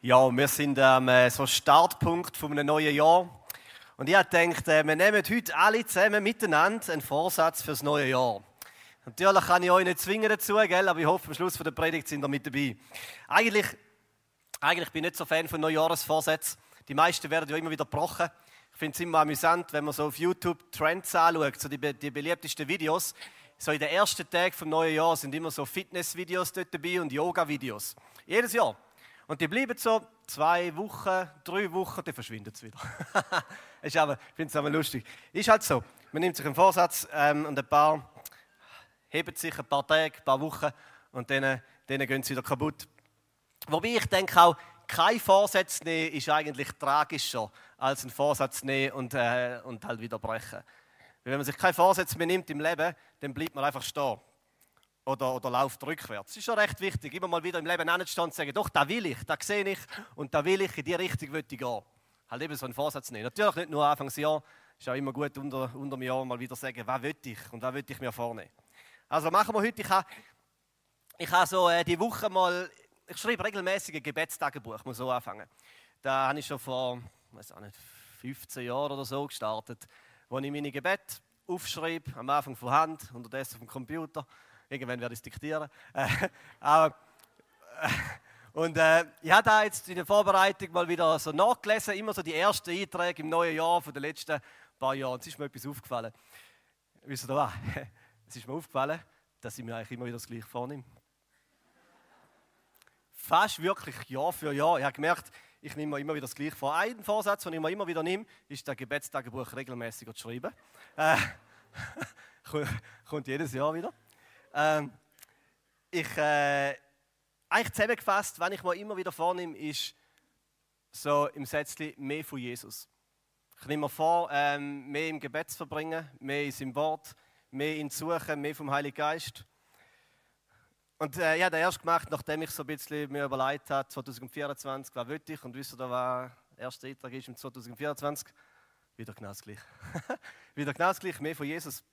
Ja, wir sind am äh, so Startpunkt von einem neuen Jahr. Und ich habe gedacht, äh, wir nehmen heute alle zusammen miteinander einen Vorsatz fürs neue Jahr. Natürlich kann ich euch nicht zwingen dazu, gell? aber ich hoffe, am Schluss der Predigt sind ihr mit dabei. Eigentlich, eigentlich bin ich nicht so Fan von Neujahresvorsätzen. Die meisten werden ja immer wieder gebrochen. Ich finde es immer amüsant, wenn man so auf YouTube Trends anschaut, so die, die beliebtesten Videos. So in den ersten Tagen vom neuen Jahr sind immer so Fitnessvideos dort dabei und Yoga-Videos. Jedes Jahr. Und die bleiben so zwei Wochen, drei Wochen, dann verschwinden sie wieder. ich finde es aber lustig. Ist halt so. Man nimmt sich einen Vorsatz ähm, und ein paar heben sich ein paar Tage, ein paar Wochen und dann, dann gehen sie wieder kaputt. Wobei ich denke auch, kein Vorsatz nehmen ist eigentlich tragischer als ein Vorsatz nehmen und, äh, und halt wieder brechen. Wenn man sich keinen Vorsatz mehr nimmt im Leben, dann bleibt man einfach stehen oder, oder läuft rückwärts. Das ist schon recht wichtig, immer mal wieder im Leben anzustehen und zu sagen, doch, da will ich, da sehe ich und da will ich, in die Richtung will ich gehen. Halt eben so einen Vorsatz nehmen. Natürlich nicht nur Anfangsjahr, ist auch immer gut unter, unter dem Jahr mal wieder sagen, was will ich und was will ich mir vornehmen. Also machen wir heute, ich habe ich ha so äh, die Woche mal, ich schreibe regelmäßig ein Gebetstagebuch, ich muss so anfangen. Da habe ich schon vor, weiß auch nicht, 15 Jahren oder so gestartet, wo ich meine Gebete aufschreibe, am Anfang von Hand, unterdessen auf dem Computer Irgendwann werde ich es diktieren. Äh, aber, äh, und äh, ich habe da jetzt in der Vorbereitung mal wieder so nachgelesen, immer so die ersten Einträge im neuen Jahr von den letzten paar Jahren. Es ist mir etwas aufgefallen. Wisst ihr was? Es ist mir aufgefallen, dass ich mir eigentlich immer wieder das Gleiche vornehme. Fast wirklich Jahr für Jahr. Ich habe gemerkt, ich nehme mir immer wieder das Gleiche vor. Ein Vorsatz, den ich mir immer wieder nehme, ist, das Gebetstagebuch regelmäßig zu schreiben. Äh, kommt jedes Jahr wieder. Ähm, ich, äh, eigentlich zusammengefasst, wenn ich mir immer wieder vornehme, ist so im Sätzchen mehr von Jesus. Ich nehme mir vor, ähm, mehr im Gebet zu verbringen, mehr in seinem Wort, mehr in Suchen, mehr vom Heiligen Geist. Und äh, ich habe das erst gemacht, nachdem ich so ein bisschen mir überlegt habe, 2024, was will ich? Und wisst ihr, was der erste Eintrag ist im 2024? Wieder genau das Gleiche. Wieder genau das Gleiche, mehr von Jesus.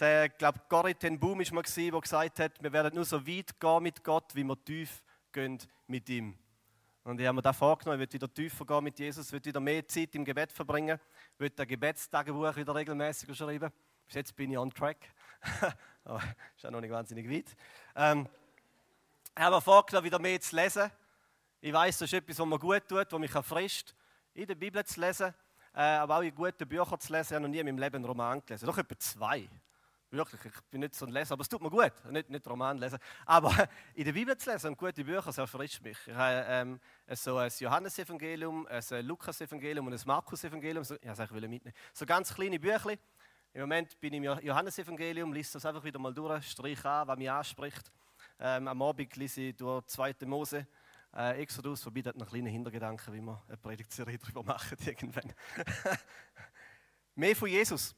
Ich glaube, Corrie ten Boom war mal, der gesagt hat, wir werden nur so weit gehen mit Gott, wie wir tief gehen mit ihm. Und ich habe mir da vorgenommen, ich will wieder tiefer gehen mit Jesus, ich wieder mehr Zeit im Gebet verbringen, ich ein Gebetstagebuch wieder regelmäßig schreiben. Bis jetzt bin ich on track. Aber ist auch noch nicht wahnsinnig weit. Ähm, ich habe mir vorgenommen, wieder mehr zu lesen. Ich weiß, das ist etwas, was mir gut tut, was mich erfrischt, in der Bibel zu lesen, äh, aber auch in guten Büchern zu lesen. Ich habe noch nie in meinem Leben einen Roman gelesen. Doch etwa zwei. Wirklich, ich bin nicht so ein Leser, aber es tut mir gut. Nicht, nicht Roman lesen, aber in der Bibel zu lesen und gute Bücher, das erfrischt mich. Ich habe ähm, so ein Johannesevangelium, ein Lukas-Evangelium und ein Markus-Evangelium. So, ich wollte mitnehmen. So ganz kleine Bücher. Im Moment bin ich im Johannesevangelium, lese das einfach wieder mal durch, streiche an, was mich anspricht. Ähm, am Abend lese ich durch 2. Mose, äh, Exodus, wobei das einen kleinen Hintergedanken, wie wir eine Predigtserie darüber machen irgendwann. Mehr von Jesus.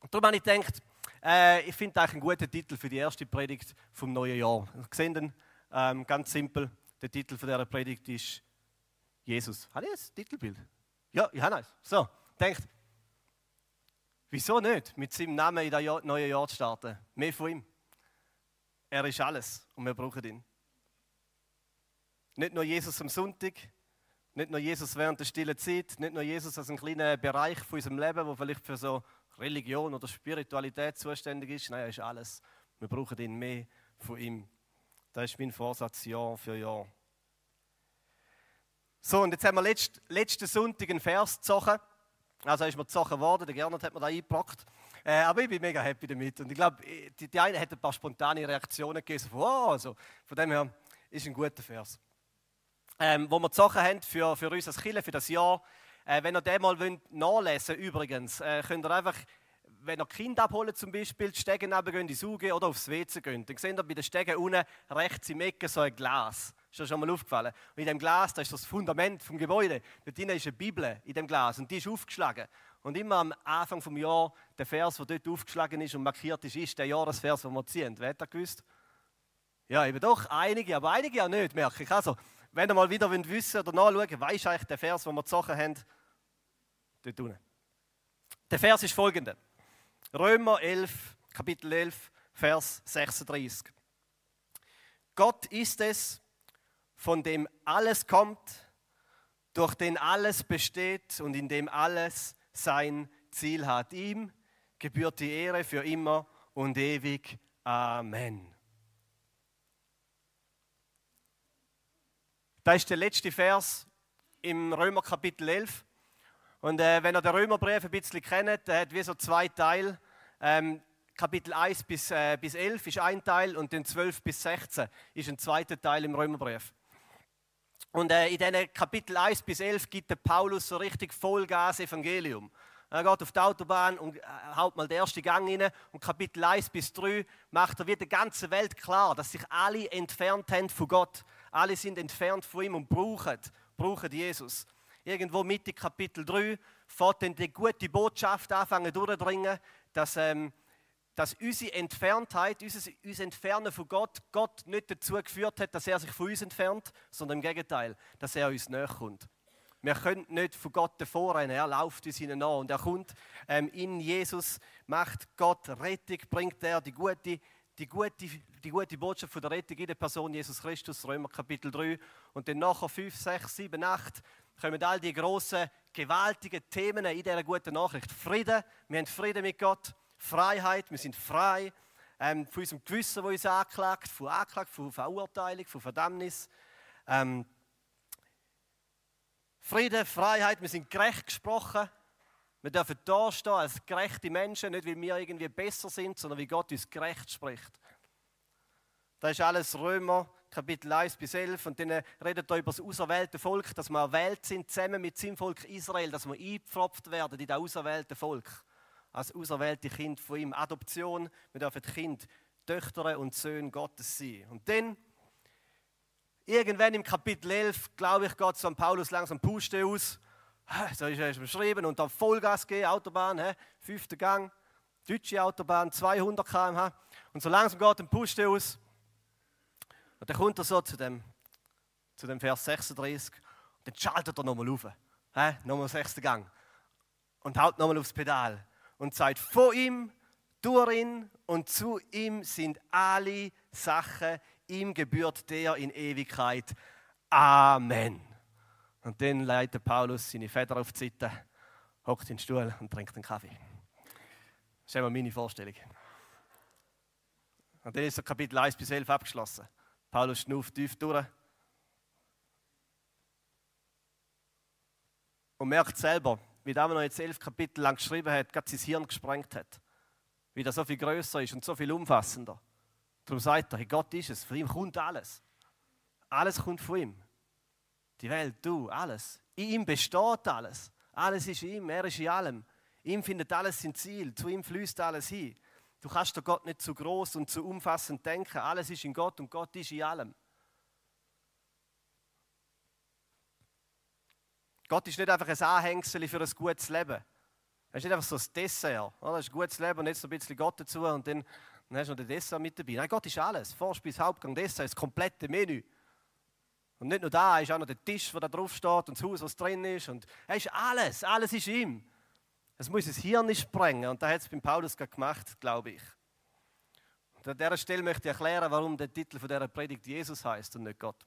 Und darum habe ich gedacht, äh, ich finde eigentlich einen guten Titel für die erste Predigt vom neuen Jahr. Sehen den, ähm, ganz simpel. Der Titel von dieser Predigt ist Jesus. Hat ich ein Titelbild? Ja, ich habe eins. So, denkt, wieso nicht mit seinem Namen in das Jahr, neue Jahr zu starten? Mehr von ihm. Er ist alles und wir brauchen ihn. Nicht nur Jesus am Sonntag, nicht nur Jesus während der stillen Zeit, nicht nur Jesus als ein kleiner Bereich von unserem Leben, wo vielleicht für so Religion oder Spiritualität zuständig ist. Nein, er ist alles. Wir brauchen ihn mehr von ihm. Das ist mein Vorsatz Jahr für Jahr. So, und jetzt haben wir letzt, letzten Sonntag einen Vers gezogen. Also ist mir gezogen worden, der Gernot hat mir da eingepackt. Äh, aber ich bin mega happy damit. Und ich glaube, die, die eine hat ein paar spontane Reaktionen gegeben. Oh, also, von dem her ist ein guter Vers. Ähm, wo wir gezogen haben für, für uns als Kirche, für das Jahr, äh, wenn ihr den mal nachlesen wollt, übrigens, äh, könnt ihr einfach, wenn ihr Kind abholen zum Beispiel, die Stege runtergehen, die Sauge oder aufs WC gehen, dann seht ihr bei den Stegen unten rechts im Ecke so ein Glas. Ist das schon mal aufgefallen? Und in dem Glas, das ist das Fundament vom Gebäude. Dort drin ist eine Bibel in dem Glas und die ist aufgeschlagen. Und immer am Anfang des Jahres, der Vers, der dort aufgeschlagen ist und markiert ist, ist der Jahresvers, den wir ziehen. Wer hat das gewusst? Ja, eben doch, einige, aber einige auch nicht, merke ich. Also, wenn ihr mal wieder wissen oder nachschauen, weisst du eigentlich der Vers, den wir gezogen haben, dort unten. Der Vers ist folgender. Römer 11, Kapitel 11, Vers 36. Gott ist es, von dem alles kommt, durch den alles besteht und in dem alles sein Ziel hat. Ihm gebührt die Ehre für immer und ewig. Amen. Das ist der letzte Vers im Römer Kapitel 11. Und äh, wenn ihr den Römerbrief ein bisschen kennt, der hat wie so zwei Teile. Ähm, Kapitel 1 bis, äh, bis 11 ist ein Teil und dann 12 bis 16 ist ein zweiter Teil im Römerbrief. Und äh, in diesen Kapitel 1 bis 11 gibt der Paulus so richtig Vollgas Evangelium. Er geht auf die Autobahn und äh, haut mal den ersten Gang rein. Und Kapitel 1 bis 3 macht er wieder der ganzen Welt klar, dass sich alle entfernt haben von Gott. Alle sind entfernt von ihm und brauchen, brauchen Jesus. Irgendwo Mitte Kapitel 3 fährt dann die gute Botschaft anfangen durchdringen, dass, ähm, dass unsere Entferntheit, unser, unser Entfernen von Gott, Gott nicht dazu geführt hat, dass er sich von uns entfernt, sondern im Gegenteil, dass er uns näher kommt. Wir können nicht von Gott davor Er läuft uns ihnen nach und er kommt ähm, in Jesus, macht Gott Rettung, bringt er die gute, die, gute, die gute Botschaft von der Rettung in der Person Jesus Christus, Römer Kapitel 3. Und dann nachher 5, 6, 7, 8 kommen all die großen, gewaltigen Themen in dieser guten Nachricht. Frieden, wir haben Frieden mit Gott, Freiheit, wir sind frei ähm, von unserem Gewissen, das uns anklagt, von Anklage, von Verurteilung, von Verdammnis. Ähm, Friede, Freiheit, wir sind gerecht gesprochen. Wir dürfen da stehen als gerechte Menschen, nicht weil wir irgendwie besser sind, sondern wie Gott uns gerecht spricht. Das ist alles Römer, Kapitel 1 bis 11. Und dann redet er über das auserwählte Volk, dass wir erwählt sind, zusammen mit seinem Volk Israel, dass wir eingepfropft werden in das auserwählte Volk. Als auserwählte Kind von ihm. Adoption, wir dürfen Kind, Töchter und Söhne Gottes sein. Und dann Irgendwann im Kapitel 11, glaube ich, geht es Paulus langsam Puste aus. So ist es beschrieben und dann Vollgas gehen, Autobahn, he, fünfter Gang, deutsche Autobahn, 200 km/h. Und so langsam geht ein Puste aus. Und dann kommt er so zu dem, zu dem Vers 36 und dann schaltet er nochmal auf. He, nochmal sechster Gang. Und haut nochmal aufs Pedal und sagt, vor ihm, durch ihn und zu ihm sind alle Sachen ihm gebührt der in Ewigkeit. Amen. Und dann leitet Paulus seine Feder auf die Seite, hockt in den Stuhl und trinkt einen Kaffee. Das ist immer meine Vorstellung. Und dann ist so Kapitel 1 bis 11 abgeschlossen. Paulus schnauft tief durch. Und merkt selber, wie der noch jetzt elf Kapitel lang geschrieben hat, gerade sein Hirn gesprengt hat. Wie das so viel größer ist und so viel umfassender. Darum sagt er, hey, Gott ist es, von ihm kommt alles. Alles kommt von ihm. Die Welt, du, alles. In ihm besteht alles. Alles ist in ihm, er ist in allem. Ihm findet alles sein Ziel, zu ihm fließt alles hin. Du kannst doch Gott nicht zu groß und zu umfassend denken. Alles ist in Gott und Gott ist in allem. Gott ist nicht einfach ein Anhängsel für ein gutes Leben. Er ist nicht einfach so ein Dessert. Das ist ein gutes Leben und jetzt ein bisschen Gott dazu und dann dann hast du noch den Dessert mit dabei. Nein, Gott ist alles. Vorspeise, Hauptgang, Dessert, das komplette Menü. Und nicht nur da, ist auch noch der Tisch, der da drauf steht und das Haus, was drin ist. Und er ist alles, alles ist ihm. Es muss das Hirn nicht sprengen. Und das hat es beim Paulus gemacht, glaube ich. Und an dieser Stelle möchte ich erklären, warum der Titel von dieser Predigt Jesus heißt und nicht Gott.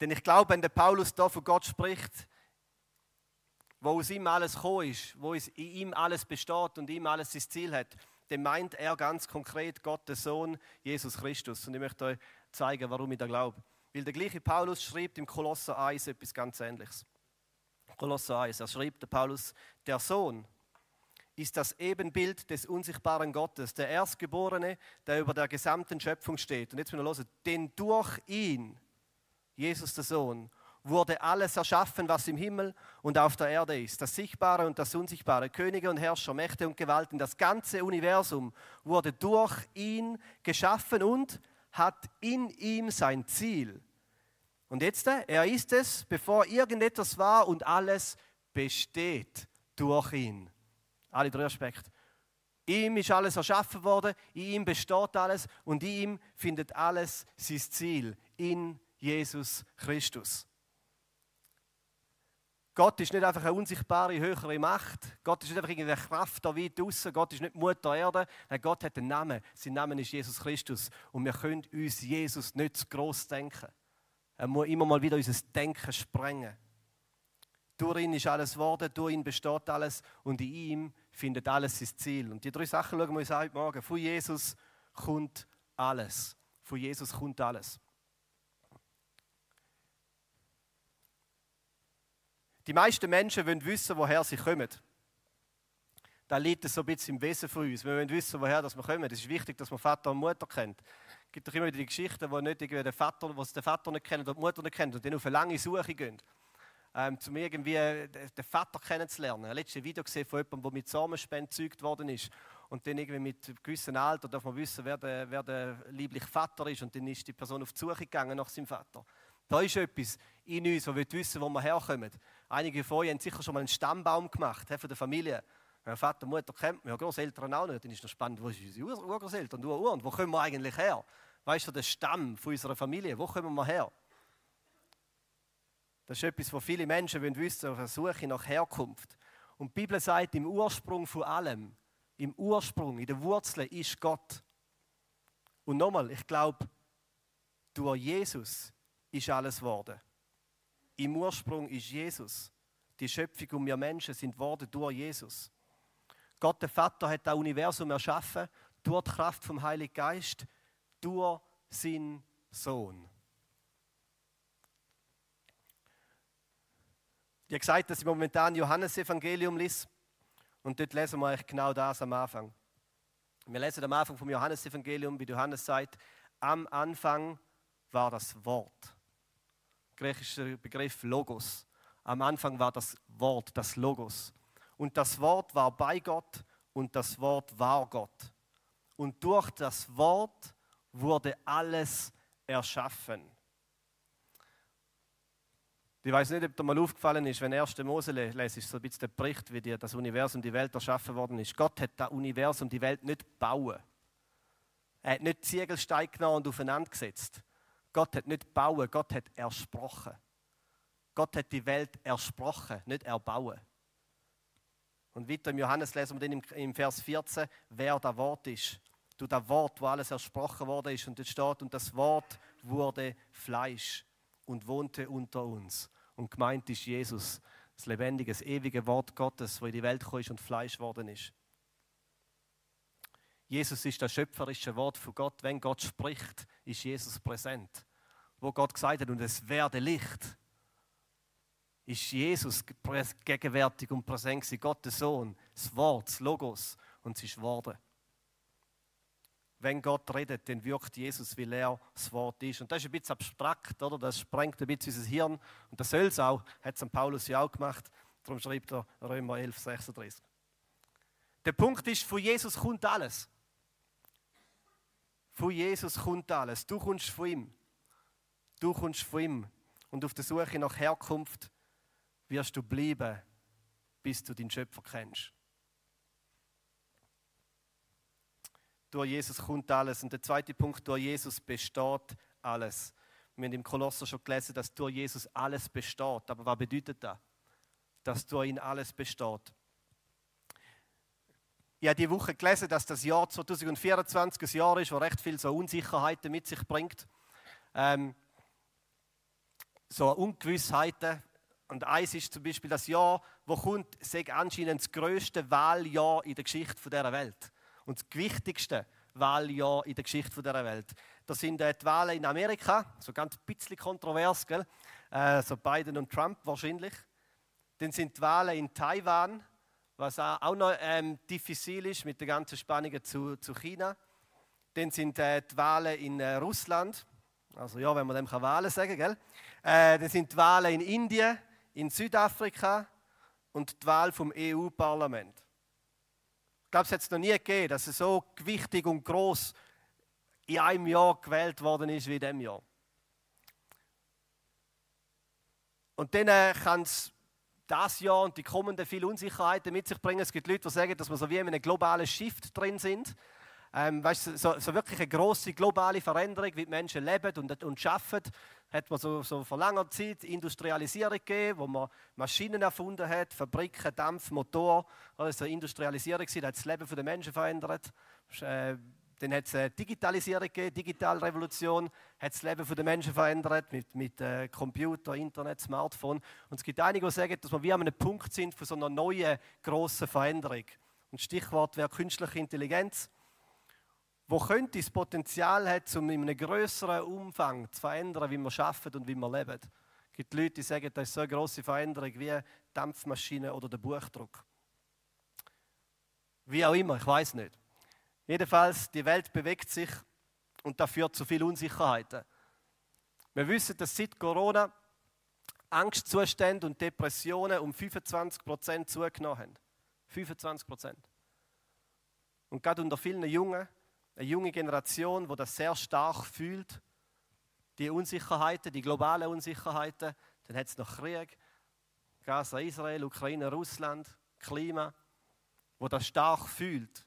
Denn ich glaube, wenn der Paulus da von Gott spricht, wo aus ihm alles gekommen ist, wo in ihm alles besteht und ihm alles sein Ziel hat, dann meint er ganz konkret Gott, der Sohn, Jesus Christus. Und ich möchte euch zeigen, warum ich da glaube. Weil der gleiche Paulus schreibt im Kolosser 1 etwas ganz Ähnliches. Kolosser 1, er schreibt der Paulus, der Sohn ist das Ebenbild des unsichtbaren Gottes, der Erstgeborene, der über der gesamten Schöpfung steht. Und jetzt müssen wir hören, denn durch ihn, Jesus der Sohn, wurde alles erschaffen, was im Himmel und auf der Erde ist. Das Sichtbare und das Unsichtbare, Könige und Herrscher, Mächte und Gewalten, das ganze Universum wurde durch ihn geschaffen und hat in ihm sein Ziel. Und jetzt, er ist es, bevor irgendetwas war und alles besteht durch ihn. Alle drei Aspekte. Ihm ist alles erschaffen worden, in ihm besteht alles und in ihm findet alles sein Ziel, in Jesus Christus. Gott ist nicht einfach eine unsichtbare, höhere Macht. Gott ist nicht einfach irgendeine Kraft da weit draußen. Gott ist nicht Mutter Erde. Nein, Gott hat einen Namen. Sein Name ist Jesus Christus. Und wir können uns Jesus nicht zu gross denken. Er muss immer mal wieder unser Denken sprengen. Durch ihn ist alles geworden, durch ihn besteht alles und in ihm findet alles sein Ziel. Und die drei Sachen schauen wir uns heute Morgen. Von Jesus kommt alles. Von Jesus kommt alles. Die meisten Menschen wollen wissen, woher sie kommen. Da liegt es so ein bisschen im Wesen von uns. Wir wollen wissen, woher wir kommen. Es ist wichtig, dass man Vater und Mutter kennt. Es gibt doch immer wieder die Geschichten, wo nicht den Vater, wo den Vater nicht kennen oder die Mutter nicht kennen und dann auf eine lange Suche gehen, ähm, um irgendwie den Vater kennenzulernen. Ich habe letztes Video gesehen von jemandem, der mit Samenspende gezeugt worden ist. Und dann irgendwie mit gewissen Alter darf man wissen, wer der, wer der liebliche Vater ist. Und dann ist die Person auf die Suche gegangen nach seinem Vater. Da ist etwas in uns, wo wir wissen, wo wir herkommen. Einige von euch haben sicher schon mal einen Stammbaum gemacht von der Familie. Wenn Vater, Mutter kennt man, ja, Großeltern auch nicht. Dann ist es spannend, wo sind unsere Urgroßeltern und Ur und wo kommen wir eigentlich her? Weißt du, der Stamm von unserer Familie, wo kommen wir her? Das ist etwas, was viele Menschen wollen wissen auf der Suche nach Herkunft. Und die Bibel sagt, im Ursprung von allem, im Ursprung, in der Wurzel ist Gott. Und nochmal, ich glaube, durch Jesus ist alles geworden. Im Ursprung ist Jesus. Die Schöpfung und wir Menschen sind worden durch Jesus. Gott der Vater hat das Universum erschaffen durch die Kraft vom Heiligen Geist, durch seinen Sohn. Ich habe gesagt, dass ich momentan Johannesevangelium lese und dort lesen wir eigentlich genau das am Anfang. Wir lesen am Anfang vom Johannesevangelium, wie Johannes sagt, am Anfang war das Wort griechischer Begriff Logos. Am Anfang war das Wort, das Logos. Und das Wort war bei Gott und das Wort war Gott. Und durch das Wort wurde alles erschaffen. Ich weiß nicht, ob dir mal aufgefallen ist, wenn 1. Mose lese, ist so ein bisschen der Bericht, wie das Universum, die Welt erschaffen worden ist. Gott hat das Universum, die Welt nicht gebaut. Er hat nicht Ziegelsteine genommen und aufeinander gesetzt. Gott hat nicht bauen, Gott hat ersprochen. Gott hat die Welt ersprochen, nicht erbauen. Und weiter im Johannes lesen wir dann im Vers 14, wer das Wort ist. Du das Wort, wo alles ersprochen worden ist. Und es steht, und das Wort wurde Fleisch und wohnte unter uns. Und gemeint ist Jesus, das lebendige, das ewige Wort Gottes, wo in die Welt gekommen ist und Fleisch worden ist. Jesus ist das schöpferische Wort von Gott. Wenn Gott spricht, ist Jesus präsent. Wo Gott gesagt hat, und es werde Licht, ist Jesus gegenwärtig und präsent gewesen. Gott, der Sohn, das Wort, das Logos, und es ist geworden. Wenn Gott redet, dann wirkt Jesus, weil er das Wort ist. Und das ist ein bisschen abstrakt, oder? Das sprengt ein bisschen unser Hirn. Und das soll es auch, hat St. Paulus ja auch gemacht. Darum schreibt er Römer 11, 36. Der Punkt ist, von Jesus kommt alles. Von Jesus kommt alles. Du kommst von ihm. Du kommst von ihm. Und auf der Suche nach Herkunft wirst du bleiben, bis du den Schöpfer kennst. Durch Jesus kommt alles. Und der zweite Punkt, durch Jesus besteht alles. Wir haben im Kolosser schon gelesen, dass durch Jesus alles besteht. Aber was bedeutet das? Dass durch ihn alles besteht. Ich habe die Woche gelesen, dass das Jahr 2024 ein Jahr ist, das recht viel so Unsicherheiten mit sich bringt. Ähm, so Ungewissheiten. Und eins ist zum Beispiel das Jahr, wo kommt, sage anscheinend das größte Wahljahr in der Geschichte dieser Welt. Und das wichtigste Wahljahr in der Geschichte dieser Welt. Das sind äh, die Wahlen in Amerika, so ganz ein bisschen kontrovers, gell? Äh, so Biden und Trump wahrscheinlich. Dann sind die Wahlen in Taiwan, was auch noch ähm, diffizil ist mit den ganzen Spannungen zu, zu China. Dann sind äh, die Wahlen in äh, Russland, also ja, wenn man dem kann Wahlen sagen kann. Äh, dann sind die Wahlen in Indien, in Südafrika und die Wahl vom EU-Parlament. Ich glaube, es hat es noch nie gegeben, dass es so wichtig und groß in einem Jahr gewählt worden ist wie in diesem Jahr. Und dann äh, kann es das Jahr und die kommenden viele Unsicherheiten mit sich bringen. Es gibt Leute, die sagen, dass wir so wie in einem globalen Shift drin sind. ähm, weißt, so, so wirklich eine große globale Veränderung, wie die Menschen leben und, und arbeiten, hat man so, so vor langer Zeit Industrialisierung gegeben, wo man Maschinen erfunden hat, Fabriken, Dampf, Motor. Das war Industrialisierung, das hat das Leben der Menschen verändert. Äh, dann hat es eine Digitalisierung gegeben, Digitalrevolution, hat das Leben der Menschen verändert mit, mit äh, Computer, Internet, Smartphone. Und es gibt einige, die sagen, dass wir wie an einem Punkt sind von so einer neuen, grossen Veränderung. Und Stichwort wäre künstliche Intelligenz, wo könnte das Potenzial hat, um in einem größeren Umfang zu verändern, wie wir arbeiten und wie wir leben. Es gibt Leute, die sagen, das ist so eine grosse Veränderung wie Dampfmaschine oder der Buchdruck. Wie auch immer, ich weiß nicht. Jedenfalls, die Welt bewegt sich und das führt zu viel Unsicherheiten. Wir wissen, dass seit Corona Angstzustände und Depressionen um 25 Prozent zugenommen haben. 25 Prozent. Und gerade unter vielen Jungen, eine junge Generation, die das sehr stark fühlt, die Unsicherheiten, die globalen Unsicherheiten, dann hat es noch Krieg, Gaza, Israel, Ukraine, Russland, Klima, wo das stark fühlt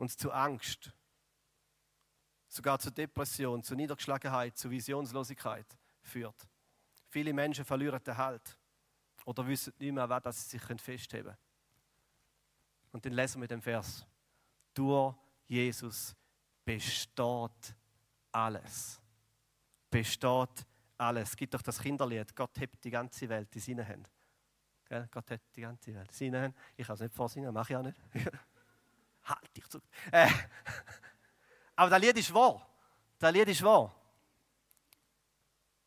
uns zu Angst, sogar zu Depression, zu Niedergeschlagenheit, zu Visionslosigkeit führt. Viele Menschen verlieren den Halt oder wissen nicht mehr, was sie sich festheben können. Und dann lesen wir den Vers. Durch Jesus besteht alles. Besteht alles. Es gibt doch das Kinderlied, Gott hebt die ganze Welt in seinen Händen. Gott hat die ganze Welt in seinen Händen. Ich kann es nicht vorsingen, mache ich auch nicht. halt dich zurück. Äh, aber das Lied ist wahr. Das Lied ist wahr.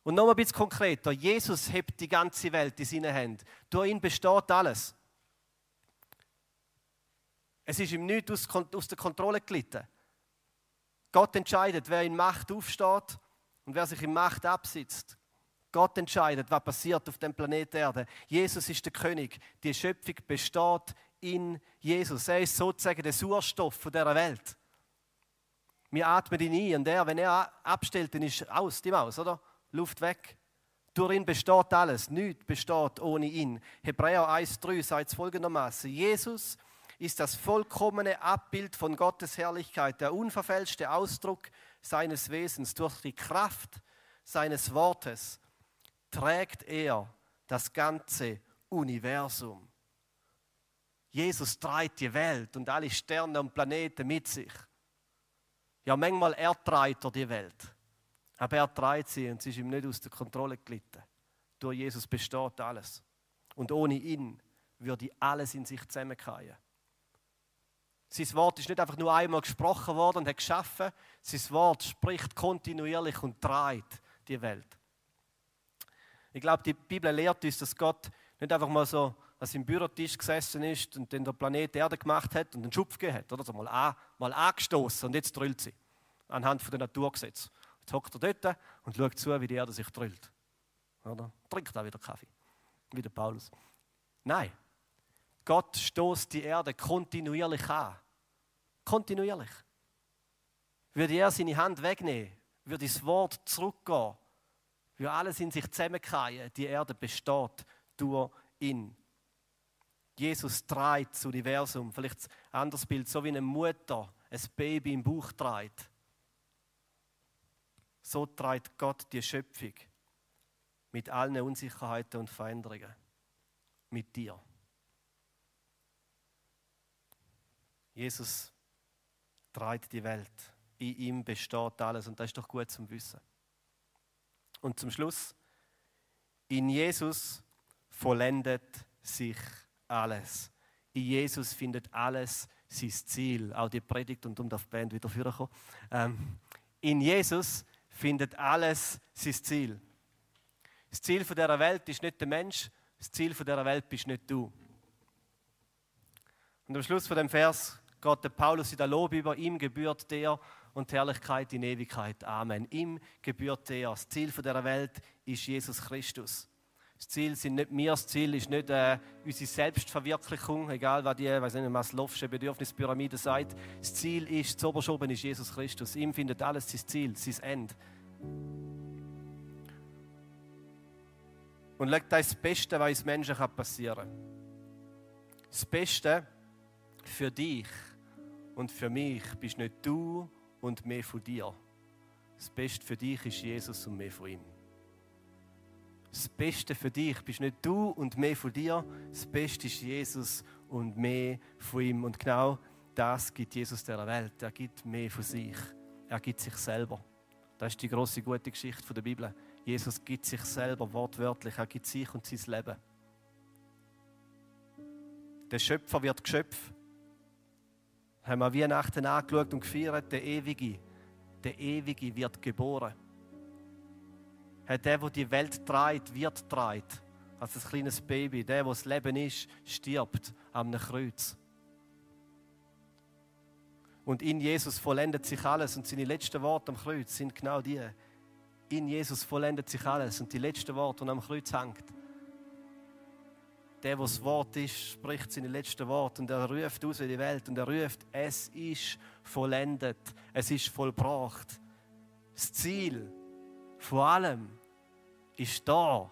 Und noch ein bisschen konkreter. Jesus hebt die ganze Welt in seinen Händen. Durch ihn besteht alles. Es ist ihm nichts aus, der Kontrolle gelitten. Gott entscheidet, wer in Macht aufsteht und wer sich in Macht absitzt. Gott entscheidet, was passiert auf dem Planeten Erde. Jesus ist der König. Die Schöpfung besteht in Jesus. Er ist sozusagen der Sauerstoff dieser Welt. Wir atmen ihn ein und er, wenn er abstellt, dann ist aus die Maus, oder? Luft weg. Durch ihn besteht alles. Nichts besteht ohne ihn. Hebräer 1,3 sagt es folgendermaßen: Jesus ist das vollkommene Abbild von Gottes Herrlichkeit, der unverfälschte Ausdruck seines Wesens. Durch die Kraft seines Wortes trägt er das ganze Universum. Jesus trägt die Welt und alle Sterne und Planeten mit sich. Ja, manchmal erträgt er die Welt. Aber er trägt sie und sie ist ihm nicht aus der Kontrolle gelitten. Durch Jesus besteht alles. Und ohne ihn würde alles in sich zusammenfallen. Sein Wort ist nicht einfach nur einmal gesprochen worden und hat geschaffen. Sein Wort spricht kontinuierlich und trägt die Welt. Ich glaube, die Bibel lehrt uns, dass Gott nicht einfach mal so dass im Bürotisch gesessen ist und den der Planet Erde gemacht hat und einen Schupf gegeben hat. Oder? So mal, an, mal angestoßen und jetzt drüllt sie. Anhand der Naturgesetze. Jetzt hockt er dort und schaut zu, wie die Erde sich drüllt. Oder? Trinkt auch wieder Kaffee. Wie der Paulus. Nein. Gott stoßt die Erde kontinuierlich an. Kontinuierlich. Würde er seine Hand wegnehmen, würde das Wort zurückgehen, würde alles in sich zusammenkehren. Die Erde besteht durch ihn. Jesus trägt das Universum. Vielleicht ein anderes Bild, so wie eine Mutter ein Baby im Bauch trägt. So trägt Gott die Schöpfung mit allen Unsicherheiten und Veränderungen. Mit dir. Jesus trägt die Welt. In ihm besteht alles und das ist doch gut zum Wissen. Und zum Schluss, in Jesus vollendet sich alles. In Jesus findet alles sein Ziel. Auch die Predigt und um die Band wieder vorkommen. Ähm, in Jesus findet alles sein Ziel. Das Ziel dieser Welt ist nicht der Mensch, das Ziel dieser Welt bist nicht du. Und am Schluss von dem Vers geht der Paulus in der Lob über, ihm gebührt der und Herrlichkeit in Ewigkeit. Amen. Ihm gebührt der. Das Ziel dieser Welt ist Jesus Christus. Das Ziel sind nicht wir, das Ziel ist nicht äh, unsere Selbstverwirklichung, egal was die weiß nicht, Maslow'sche Bedürfnispyramide sagt. Das Ziel ist, das Oberschoben ist Jesus Christus. Ihm findet alles sein Ziel, sein Ende. Und ist das Beste, was uns Menschen passieren kann. Das Beste für dich Und für mich bist nicht du und mehr von dir. Das Beste für dich ist Jesus und mehr von ihm. Das Beste für dich bist nicht du und mehr von dir. Das Beste ist Jesus und mehr von ihm. Und genau das gibt Jesus der Welt. Er gibt mehr von sich. Er gibt sich selber. Das ist die große gute Geschichte der Bibel. Jesus gibt sich selber wortwörtlich. Er gibt sich und sein Leben. Der Schöpfer wird Geschöpf. Haben wir Weihnachten angeschaut und gefeiert, der Ewige, der Ewige wird geboren. Der, der die Welt treibt, wird treibt. Als ein kleines Baby. Der, wo das Leben ist, stirbt am Kreuz. Und in Jesus vollendet sich alles. Und seine letzten Worte am Kreuz sind genau die. In Jesus vollendet sich alles. Und die letzten Worte, die am Kreuz hängt, der, was Wort ist, spricht seine letzten Worte und er ruft aus in die Welt und er ruft, es ist vollendet, es ist vollbracht. Das Ziel von allem ist da.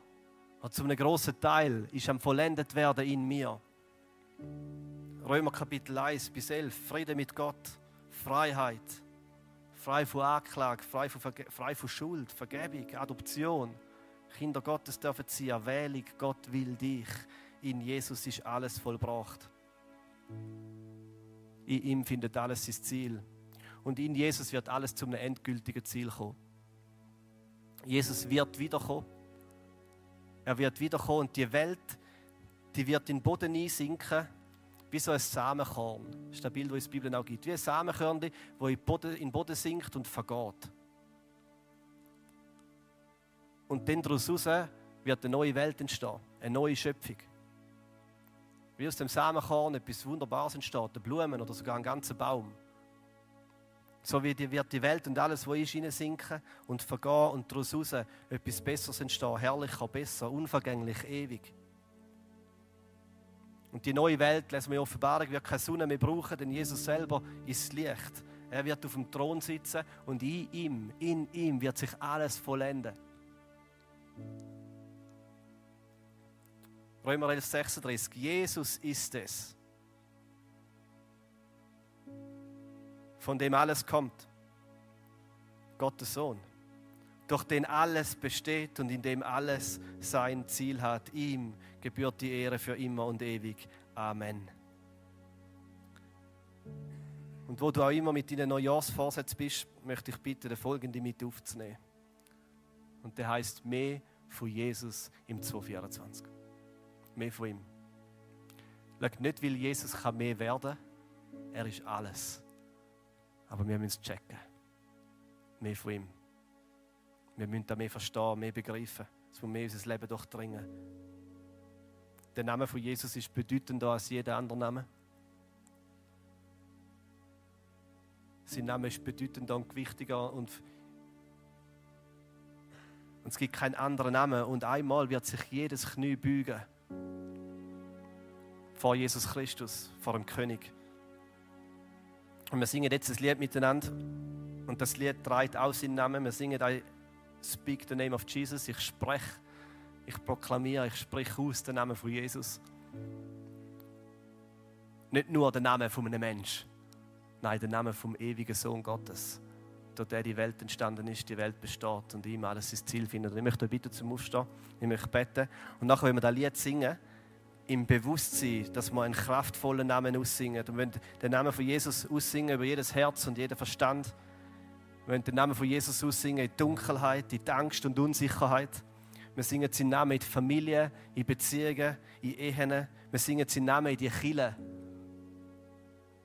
Und zu einem grossen Teil ist am vollendet werden in mir. Römer Kapitel 1 bis 11. Friede mit Gott, Freiheit, frei von Anklage, frei von, Verge frei von Schuld, Vergebung, Adoption. Kinder Gottes dürfen sie Erwählung, Gott will dich. In Jesus ist alles vollbracht. In ihm findet alles sein Ziel. Und in Jesus wird alles zum endgültigen Ziel kommen. Jesus wird wiederkommen. Er wird wiederkommen und die Welt, die wird in den Boden einsinken, wie so ein Samenkorn. Das ist das Bild, das es in der Bibel auch gibt. Wie ein Samenkorn, das in den Boden, in den Boden sinkt und vergeht. Und dann daraus wird eine neue Welt entstehen, eine neue Schöpfung. Wie aus dem Samenkorn etwas Wunderbares entsteht, eine Blumen oder sogar ein ganzer Baum. So wird die Welt und alles, was ist, hineinsinken und vergehen und daraus etwas Besseres entstehen, herrlicher, besser, unvergänglich, ewig. Und die neue Welt, lesen wir in Offenbarung, wird keine Sonne mehr brauchen, denn Jesus selber ist Licht. Er wird auf dem Thron sitzen und in ihm, in ihm wird sich alles vollenden. Römer 11, 36. Jesus ist es, von dem alles kommt. Gottes Sohn, durch den alles besteht und in dem alles sein Ziel hat. Ihm gebührt die Ehre für immer und ewig. Amen. Und wo du auch immer mit deinen Neujahrsvorsätzen bist, möchte ich bitten, den folgenden mit aufzunehmen. Und der heißt mehr von Jesus im 2024 mehr von ihm. Schau, nicht, weil Jesus kann mehr werden kann, er ist alles. Aber wir müssen es checken. Mehr von ihm. Wir müssen da mehr verstehen, mehr begreifen. Es muss mehr unser Leben durchdringen. Der Name von Jesus ist bedeutender als jeder andere Name. Sein Name ist bedeutender und gewichtiger und, und es gibt keinen anderen Namen. Und einmal wird sich jedes Knie beugen vor Jesus Christus, vor dem König. Und wir singen jetzt ein Lied miteinander. Und das Lied trägt auch seinen Namen. Wir singen I Speak the name of Jesus. Ich spreche, ich proklamiere, ich spreche aus den Namen von Jesus. Nicht nur den Namen von einem Menschen, nein, den Namen vom ewigen Sohn Gottes, durch den die Welt entstanden ist, die Welt besteht und ihm alles sein Ziel findet. Ich möchte euch bitten zum Aufstehen, ich möchte beten. Und nachher, wenn wir das Lied singen, im Bewusstsein, dass wir einen kraftvollen Namen aussingen. Und wenn den Namen von Jesus aussingen über jedes Herz und jeden Verstand, wenn den Namen von Jesus aussingen in Dunkelheit, in Angst und Unsicherheit. Wir singen seinen Namen in die Familie, in Beziehungen, in Ehen. Wir singen seinen Namen in die Kille.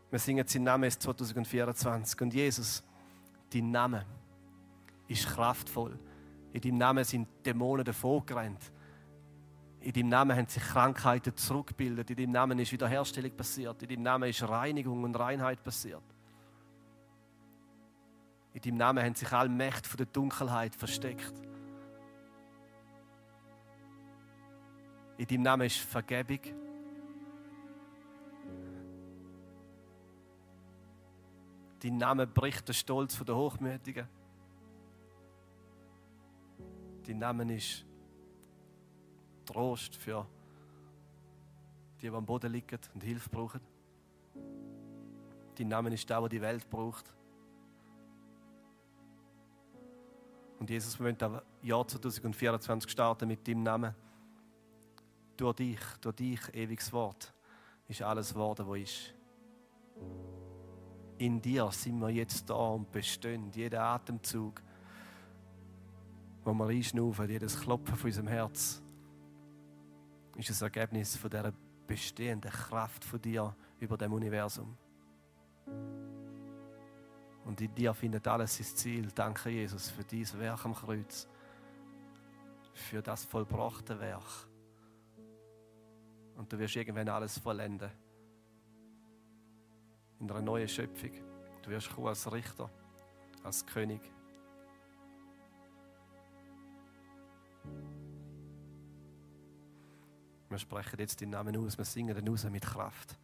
Wir singen seinen Namen in 2024. Und Jesus, dein Name ist kraftvoll. In deinem Namen sind Dämonen davongerannt. In deinem Namen haben sich Krankheiten zurückgebildet. In deinem Namen ist Wiederherstellung passiert. In deinem Namen ist Reinigung und Reinheit passiert. In deinem Namen haben sich alle Mächte von der Dunkelheit versteckt. In deinem Namen ist Vergebung. Dein Name bricht den Stolz der Hochmütigen. Dein Name ist Trost für die, die am Boden liegen und Hilfe brauchen. Dein Name ist der, der die Welt braucht. Und Jesus, wir wollen das Jahr 2024 starten mit deinem Namen. Durch dich, durch dich, ewiges Wort, ist alles geworden, was ist. In dir sind wir jetzt da und bestehen. Jeder Atemzug, wo wir einschnaufen, jedes Klopfen von unserem Herz, ist das Ergebnis von dieser bestehenden Kraft von dir über dem Universum. Und in dir findet alles sein Ziel. Danke, Jesus, für dieses Werk am Kreuz. Für das vollbrachte Werk. Und du wirst irgendwann alles vollenden. In einer neuen Schöpfung. Du wirst kommen als Richter, als König. Wir sprechen jetzt deinen Namen aus, wir singen den aus mit Kraft,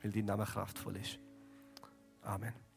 weil dein Name kraftvoll ist. Amen.